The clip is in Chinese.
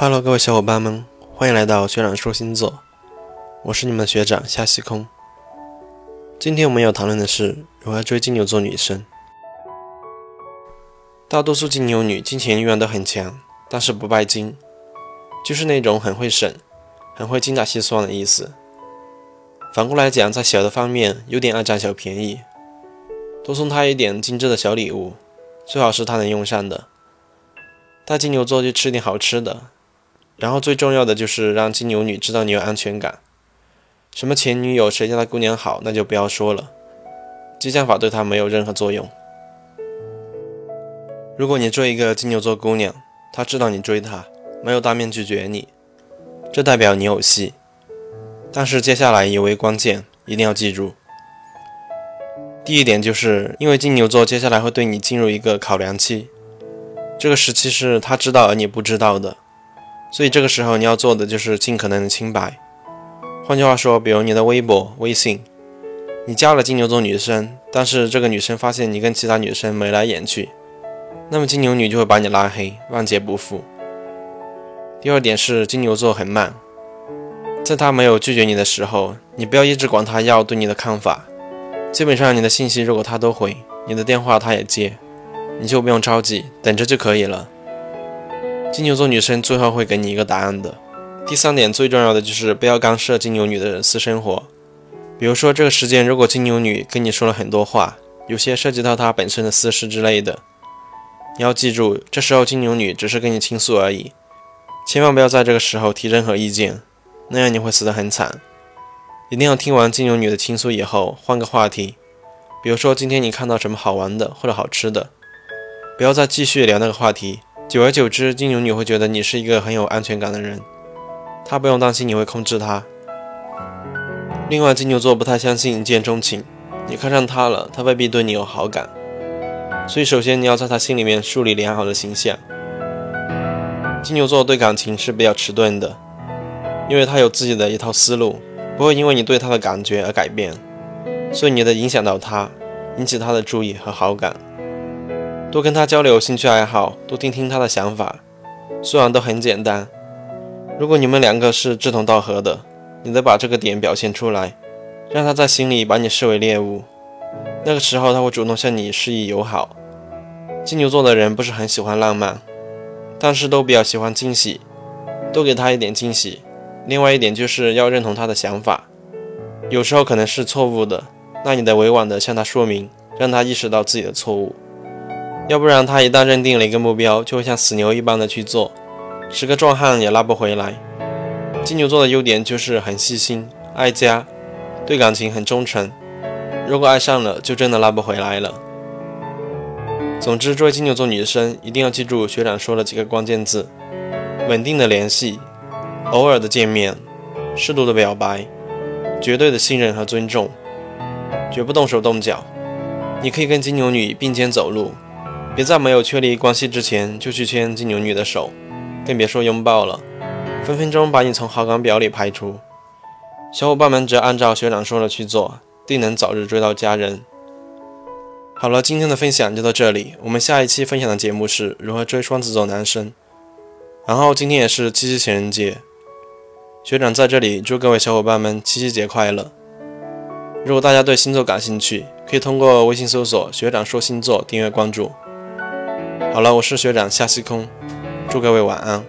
Hello，各位小伙伴们，欢迎来到学长说星座，我是你们的学长夏西空。今天我们要讨论的是如何追金牛座女生。大多数金牛女金钱欲望都很强，但是不拜金，就是那种很会省、很会精打细算的意思。反过来讲，在小的方面有点爱占小便宜，多送她一点精致的小礼物，最好是她能用上的。带金牛座去吃点好吃的。然后最重要的就是让金牛女知道你有安全感。什么前女友谁家的姑娘好，那就不要说了，激将法对她没有任何作用。如果你追一个金牛座姑娘，她知道你追她，没有当面拒绝你，这代表你有戏。但是接下来尤为关键，一定要记住。第一点就是因为金牛座接下来会对你进入一个考量期，这个时期是他知道而你不知道的。所以这个时候你要做的就是尽可能的清白。换句话说，比如你的微博、微信，你加了金牛座女生，但是这个女生发现你跟其他女生眉来眼去，那么金牛女就会把你拉黑，万劫不复。第二点是金牛座很慢，在他没有拒绝你的时候，你不要一直管他要对你的看法。基本上你的信息如果他都回，你的电话他也接，你就不用着急，等着就可以了。金牛座女生最后会给你一个答案的。第三点最重要的就是不要干涉金牛女的私生活。比如说这个时间，如果金牛女跟你说了很多话，有些涉及到她本身的私事之类的，你要记住，这时候金牛女只是跟你倾诉而已，千万不要在这个时候提任何意见，那样你会死得很惨。一定要听完金牛女的倾诉以后，换个话题，比如说今天你看到什么好玩的或者好吃的，不要再继续聊那个话题。久而久之，金牛女会觉得你是一个很有安全感的人，她不用担心你会控制她。另外，金牛座不太相信一见钟情，你看上他了，他未必对你有好感，所以首先你要在他心里面树立良好的形象。金牛座对感情是比较迟钝的，因为他有自己的一套思路，不会因为你对他的感觉而改变，所以你得影响到他，引起他的注意和好感。多跟他交流兴趣爱好，多听听他的想法，虽然都很简单。如果你们两个是志同道合的，你得把这个点表现出来，让他在心里把你视为猎物。那个时候他会主动向你示意友好。金牛座的人不是很喜欢浪漫，但是都比较喜欢惊喜，多给他一点惊喜。另外一点就是要认同他的想法，有时候可能是错误的，那你得委婉的向他说明，让他意识到自己的错误。要不然，他一旦认定了一个目标，就会像死牛一般的去做，十个壮汉也拉不回来。金牛座的优点就是很细心、爱家，对感情很忠诚。如果爱上了，就真的拉不回来了。总之，作为金牛座女生一定要记住学长说了几个关键字：稳定的联系，偶尔的见面，适度的表白，绝对的信任和尊重，绝不动手动脚。你可以跟金牛女并肩走路。别在没有确立关系之前就去牵金牛女的手，更别说拥抱了，分分钟把你从好感表里排除。小伙伴们只要按照学长说的去做，定能早日追到佳人。好了，今天的分享就到这里，我们下一期分享的节目是如何追双子座男生。然后今天也是七夕情人节，学长在这里祝各位小伙伴们七夕节快乐。如果大家对星座感兴趣，可以通过微信搜索“学长说星座”订阅关注。好了，我是学长夏西空，祝各位晚安。